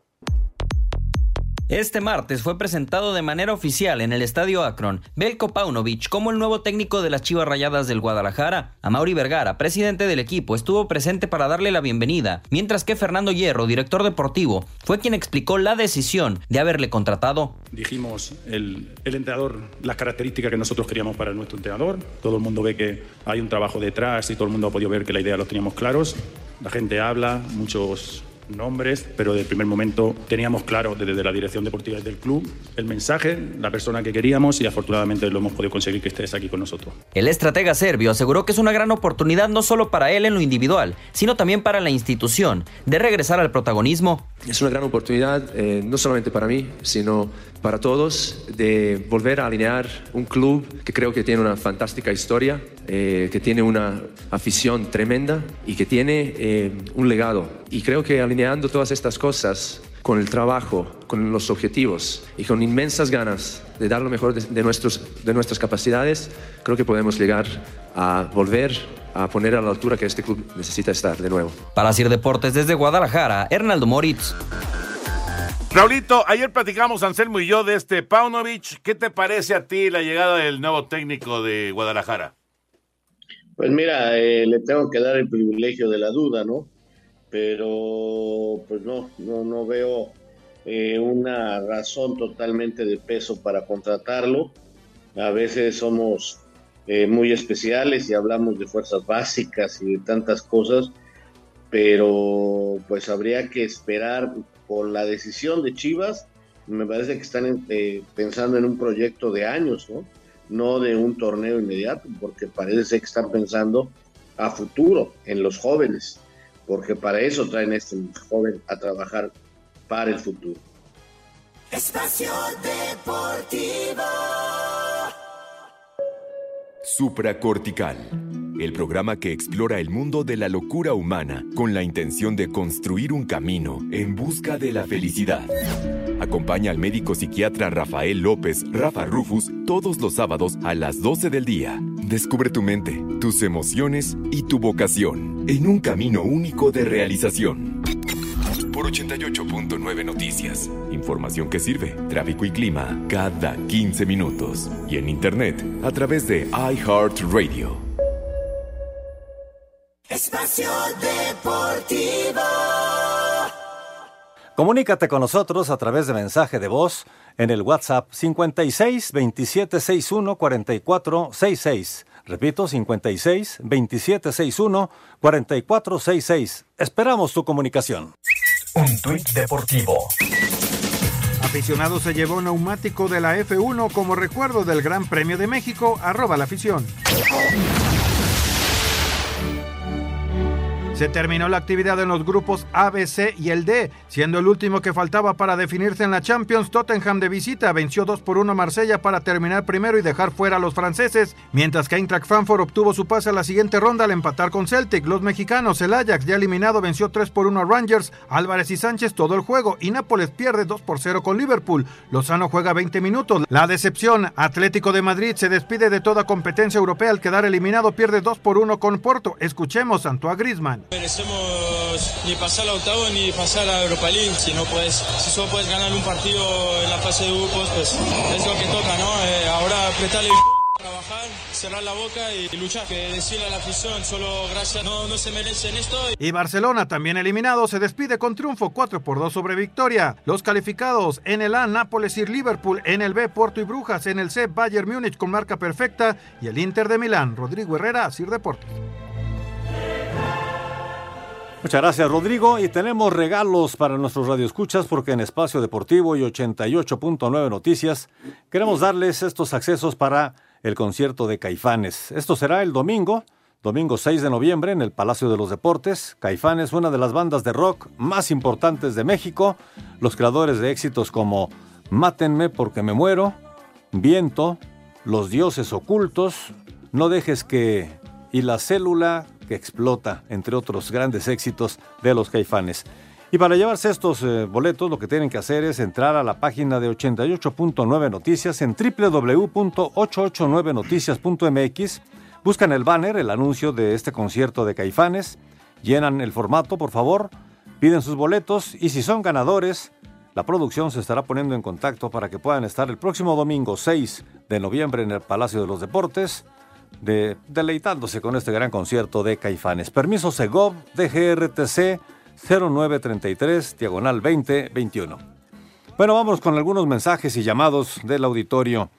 Este martes fue presentado de manera oficial en el Estadio Akron Belko Paunovic como el nuevo técnico de las Chivas Rayadas del Guadalajara. Amaury Vergara, presidente del equipo, estuvo presente para darle la bienvenida, mientras que Fernando Hierro, director deportivo, fue quien explicó la decisión de haberle contratado. Dijimos el, el entrenador, las características que nosotros queríamos para nuestro entrenador. Todo el mundo ve que hay un trabajo detrás y todo el mundo ha podido ver que la idea lo teníamos claros. La gente habla, muchos nombres, pero desde el primer momento teníamos claro desde la dirección deportiva del club el mensaje, la persona que queríamos y afortunadamente lo hemos podido conseguir que estés aquí con nosotros. El estratega serbio aseguró que es una gran oportunidad no solo para él en lo individual, sino también para la institución, de regresar al protagonismo. Es una gran oportunidad, eh, no solamente para mí, sino para todos, de volver a alinear un club que creo que tiene una fantástica historia, eh, que tiene una afición tremenda y que tiene eh, un legado. Y creo que alineando todas estas cosas con el trabajo, con los objetivos y con inmensas ganas de dar lo mejor de, de nuestros, de nuestras capacidades, creo que podemos llegar a volver a poner a la altura que este club necesita estar de nuevo. Para Sir Deportes desde Guadalajara, Hernaldo Moritz. Raulito, ayer platicamos Anselmo y yo de este Paunovic. ¿Qué te parece a ti la llegada del nuevo técnico de Guadalajara? Pues mira, eh, le tengo que dar el privilegio de la duda, ¿no? Pero pues no, no, no veo eh, una razón totalmente de peso para contratarlo. A veces somos eh, muy especiales y hablamos de fuerzas básicas y de tantas cosas, pero pues habría que esperar por la decisión de Chivas. Me parece que están eh, pensando en un proyecto de años, ¿no? No de un torneo inmediato, porque parece ser que están pensando a futuro, en los jóvenes, porque para eso traen a este joven a trabajar para el futuro. Espacio Deportivo. Supracortical, el programa que explora el mundo de la locura humana con la intención de construir un camino en busca de la felicidad. Acompaña al médico psiquiatra Rafael López, Rafa Rufus, todos los sábados a las 12 del día. Descubre tu mente, tus emociones y tu vocación en un camino único de realización. Por 88.9 Noticias. Información que sirve, tráfico y clima cada 15 minutos. Y en internet a través de iHeartRadio. Espacio Deportivo. Comunícate con nosotros a través de mensaje de voz en el WhatsApp 56 27 61 44 66. Repito, 56 27 61 44 66. Esperamos tu comunicación. Un tuit deportivo. Aficionado se llevó neumático de la F1 como recuerdo del Gran Premio de México, arroba la afición. Se terminó la actividad en los grupos A, B, C y el D, siendo el último que faltaba para definirse en la Champions. Tottenham de visita venció 2 por 1 a Marsella para terminar primero y dejar fuera a los franceses, mientras que Eintracht Frankfurt obtuvo su pase a la siguiente ronda al empatar con Celtic. Los mexicanos, el Ajax ya eliminado, venció 3 por 1 a Rangers, Álvarez y Sánchez todo el juego y Nápoles pierde 2 por 0 con Liverpool. Lozano juega 20 minutos. La decepción, Atlético de Madrid se despide de toda competencia europea al quedar eliminado, pierde 2 por 1 con Porto. Escuchemos a Antoine Griezmann. Merecemos ni pasar a octavo ni pasar a Europa League. Si no si solo puedes ganar un partido en la fase de grupos, pues es lo que toca, ¿no? Eh, ahora apretarle trabajar, cerrar la boca y luchar. Que decirle a la afición, solo gracias, no, no se merecen esto. Y Barcelona, también eliminado, se despide con triunfo 4 por 2 sobre Victoria. Los calificados en el A, Nápoles y Liverpool, en el B, Porto y Brujas, en el C, Bayern Múnich con marca perfecta y el Inter de Milán. Rodrigo Herrera, Sir Deportes. Muchas gracias, Rodrigo. Y tenemos regalos para nuestros radioescuchas porque en Espacio Deportivo y 88.9 Noticias queremos darles estos accesos para el concierto de Caifanes. Esto será el domingo, domingo 6 de noviembre, en el Palacio de los Deportes. Caifanes, una de las bandas de rock más importantes de México, los creadores de éxitos como Mátenme porque me muero, Viento, Los dioses ocultos, No dejes que... y La célula explota, entre otros grandes éxitos de los Caifanes. Y para llevarse estos eh, boletos, lo que tienen que hacer es entrar a la página de 88.9 Noticias en www.889noticias.mx. Buscan el banner, el anuncio de este concierto de Caifanes, llenan el formato, por favor, piden sus boletos y si son ganadores, la producción se estará poniendo en contacto para que puedan estar el próximo domingo 6 de noviembre en el Palacio de los Deportes, de, deleitándose con este gran concierto de Caifanes. Permiso Segov, DGRTC 0933, diagonal 2021. Bueno, vamos con algunos mensajes y llamados del auditorio.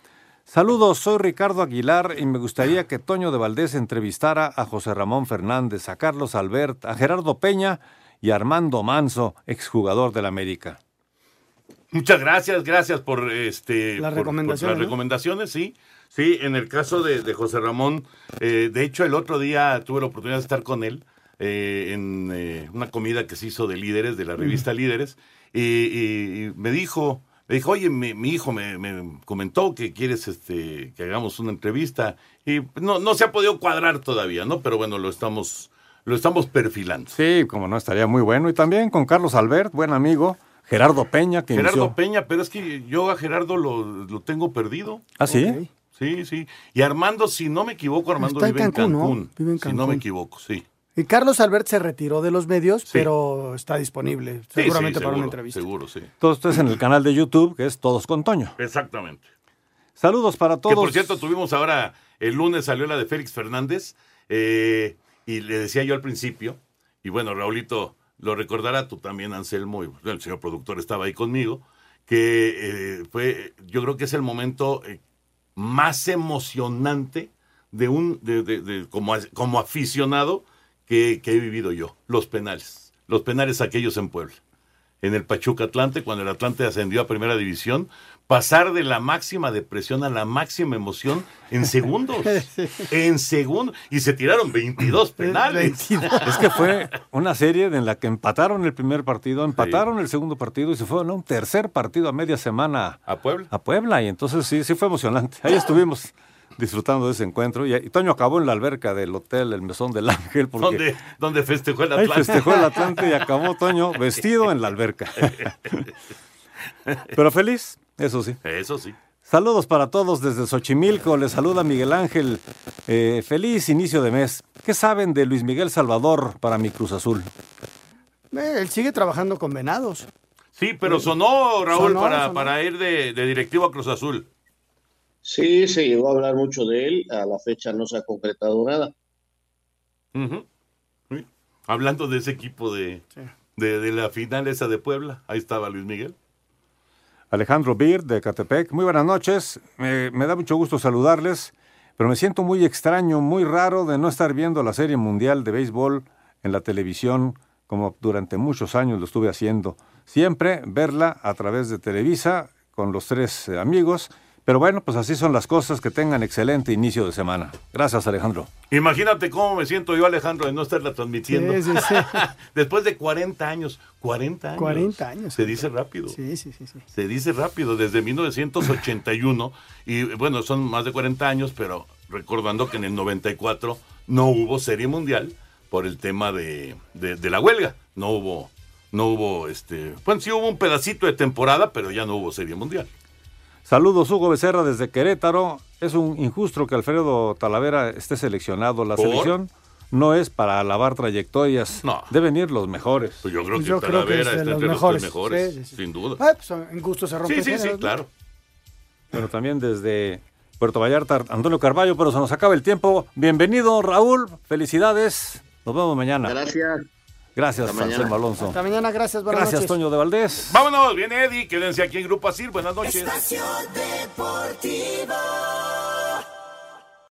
Saludos, soy Ricardo Aguilar y me gustaría que Toño de Valdés entrevistara a José Ramón Fernández, a Carlos Albert, a Gerardo Peña y a Armando Manso, exjugador del América. Muchas gracias, gracias por este Las por- las ¿no? recomendaciones, sí. Sí, en el caso de, de José Ramón, eh, de hecho el otro día tuve la oportunidad de estar con él eh, en eh, una comida que se hizo de líderes, de la revista Líderes, y, y- y me dijo, me dijo, oye, mi, mi hijo me, me comentó que quieres este, que hagamos una entrevista, y no, no se ha podido cuadrar todavía, ¿no? Pero bueno, lo estamos, lo estamos perfilando. Sí, como no, estaría muy bueno. Y también con Carlos Albert, buen amigo, Gerardo Peña, que Gerardo inició... Peña, pero es que yo a Gerardo lo, lo tengo perdido. ¿Ah, sí? Sí, sí. Y Armando, si no me equivoco, Armando Está en vive en Cancún, Cancún. ¿no? Vive en Si no me equivoco, sí. Y Carlos Albert se retiró de los medios, pero está disponible Sí, seguramente sí, para una entrevista. Seguro, sí. Todo esto es en el canal de YouTube, que es Todos con Toño. Exactamente. Saludos para todos. Que por cierto, tuvimos ahora, el lunes salió la de Félix Fernández, eh, y le decía yo al principio, y bueno, Raulito lo recordará, tú también, Anselmo, y el señor productor estaba ahí conmigo, que eh, fue, yo creo que es el momento eh, más emocionante de un, de, de- como, como aficionado que, que he vivido yo, los penales, los penales aquellos en Puebla. En el Pachuca Atlante, cuando el Atlante ascendió a primera división, pasar de la máxima depresión a la máxima emoción en segundos. en segundos. Y se tiraron 22 penales. Es que fue una serie en la que empataron el primer partido, empataron el segundo partido y se fueron a un tercer partido a media semana ¿A Puebla? a Puebla. Y entonces sí, sí fue emocionante. Ahí estuvimos disfrutando de ese encuentro. Y, y Toño acabó en la alberca del hotel El Mesón del Ángel. Porque donde, donde festejó el ahí Atlante. festejó el Atlante y acabó Toño vestido en la alberca. Pero feliz, eso sí. Eso sí. Saludos para todos desde Xochimilco. Les saluda Miguel Ángel. Eh, feliz inicio de mes. ¿Qué saben de Luis Miguel Salvador para mi Cruz Azul? Eh, él sigue trabajando con venados. Sí, pero sonó, Raúl, Sonó, para, sonó. para ir de, de directivo a Cruz Azul. Sí, se llegó a hablar mucho de él, a la fecha no se ha concretado nada. Sí. Hablando de ese equipo de, de, de la final esa de Puebla, ahí estaba Luis Miguel. Alejandro Bir de Catepec. Muy buenas noches. Me, da mucho gusto saludarles, pero me siento muy extraño, muy raro de no estar viendo la Serie Mundial de Béisbol en la televisión como durante muchos años lo estuve haciendo. Siempre verla a través de Televisa con los tres eh, amigos, Pero bueno, pues así son las cosas. Que tengan excelente inicio de semana. Gracias, Alejandro. Imagínate cómo me siento yo, Alejandro, de no estarla transmitiendo. Sí, sí, sí. Después de 40 años, 40 años. 40 años. Se dice rápido. Sí, sí, sí. sí. Se dice rápido, desde 1981. y bueno, son más de 40 años, pero recordando que en el 94 no hubo Serie Mundial por el tema de, de, de la huelga. No hubo, no hubo, este, bueno, sí hubo un pedacito de temporada, pero ya no hubo Serie Mundial. Saludos, Hugo Becerra, desde Querétaro. Es un injusto que Alfredo Talavera esté seleccionado. La ¿Por? selección no es para alabar trayectorias. No. Deben ir los mejores. Pues yo creo que Yo creo que Talavera es de está los entre mejores. los mejores, Sí, sí, sí. sin duda. Ah, pues en gusto se rompe Sí, sí, sí, claro. Pero también desde Puerto Vallarta, Antonio Carballo, pero se nos acaba el tiempo. Bienvenido, Raúl. Felicidades. Nos vemos mañana. Gracias. Gracias, Hasta mañana. Alonso. Hasta mañana, gracias, buenas Gracias, noches. Toño de Valdés. Vámonos, viene Eddie, quédense aquí en Grupo Asir, buenas noches.